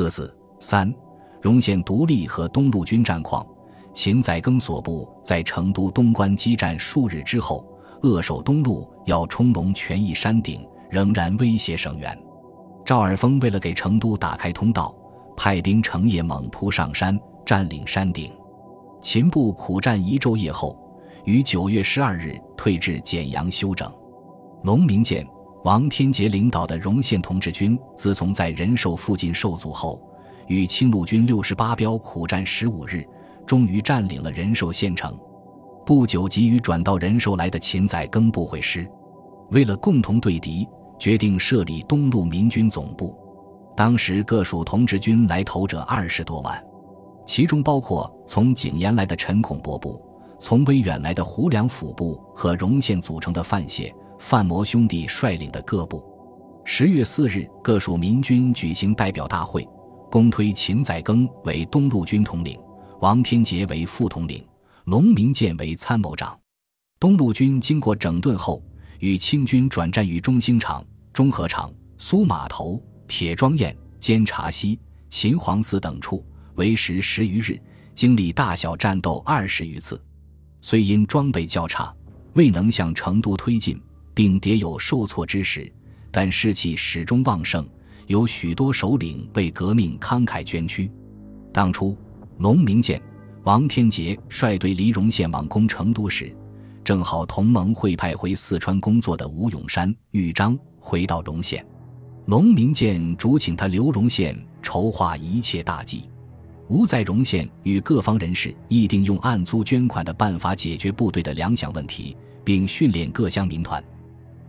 四四三，荣县独立和东路军战况。秦载庚所部在成都东关激战数日之后，扼守东路，要冲龙泉驿山顶，仍然威胁省援。赵尔丰为了给成都打开通道，派兵成夜猛扑上山，占领山顶。秦部苦战一昼夜后，于九月十二日退至简阳休整。龙明建、王天杰领导的荣县同志军，自从在仁寿附近受阻后，与清路军六十八标苦战十五日。终于占领了仁寿县城，不久急于转到仁寿来的秦载庚部会师，为了共同对敌，决定设立东路民军总部。当时各属同志军来投者二十多万，其中包括从景延来的陈孔伯部、从威远来的胡良辅部和荣县组成的范县、范摩兄弟率领的各部。十月四日，各属民军举行代表大会，公推秦载庚为东路军统领。王天杰为副统领，龙明建为参谋长。东路军经过整顿后，与清军转战于中兴场、中和场、苏码头、铁庄堰、监察溪、秦皇寺等处，为时十余日，经历大小战斗二十余次。虽因装备较差，未能向成都推进，并迭有受挫之时，但士气始终旺盛，有许多首领为革命慷慨捐躯。当初。龙明建、王天杰率队离荣县往攻成都时，正好同盟会派回四川工作的吴永山、豫章回到荣县，龙明建主请他留荣县筹划一切大计。吴在荣县与各方人士议定用暗租捐款的办法解决部队的粮饷问题，并训练各乡民团，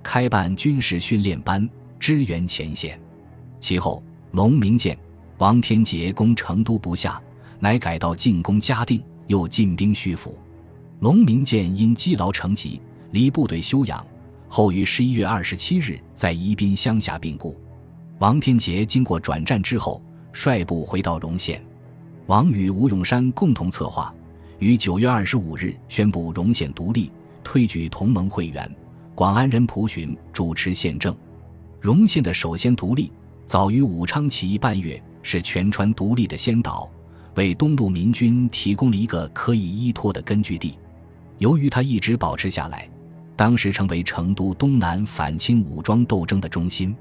开办军事训练班，支援前线。其后，龙明建、王天杰攻成都不下。乃改道进攻嘉定，又进兵徐府。龙明建因积劳成疾，离部队休养，后于十一月二十七日在宜宾乡下病故。王天杰经过转战之后，率部回到荣县。王与吴永山共同策划，于九月二十五日宣布荣县独立，推举同盟会员广安人蒲询主持县政。荣县的首先独立，早于武昌起义半月，是全川独立的先导。为东路民军提供了一个可以依托的根据地。由于他一直保持下来，当时成为成都东南反清武装斗争的中心。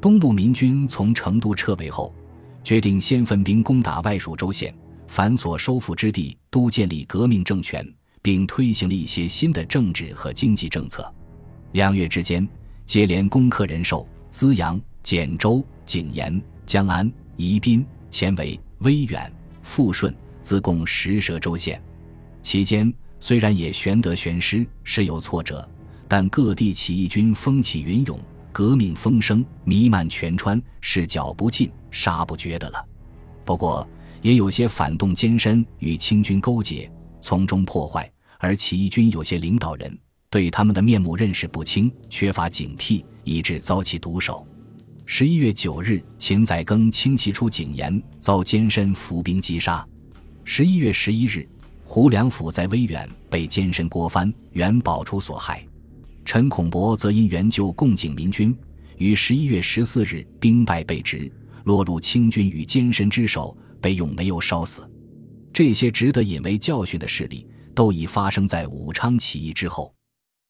东路民军从成都撤围后，决定先分兵攻打外属州县，凡所收复之地都建立革命政权，并推行了一些新的政治和经济政策。两月之间，接连攻克仁寿、资阳、简州、景延、江安、宜宾、前为、威远。富顺自贡十蛇州县，期间虽然也玄得玄失，时有挫折，但各地起义军风起云涌，革命风声弥漫全川，是剿不尽、杀不绝的了。不过，也有些反动奸身与清军勾结，从中破坏，而起义军有些领导人对他们的面目认识不清，缺乏警惕，以致遭其毒手。十一月九日，秦载庚轻骑出景延，遭监身伏兵击杀。十一月十一日，胡良辅在威远被监身郭帆、元宝出所害。陈孔博则因援救共景民军，于十一月十四日兵败被执，落入清军与监身之手，被用煤油烧死。这些值得引为教训的事例，都已发生在武昌起义之后。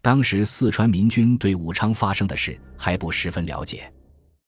当时四川民军对武昌发生的事还不十分了解。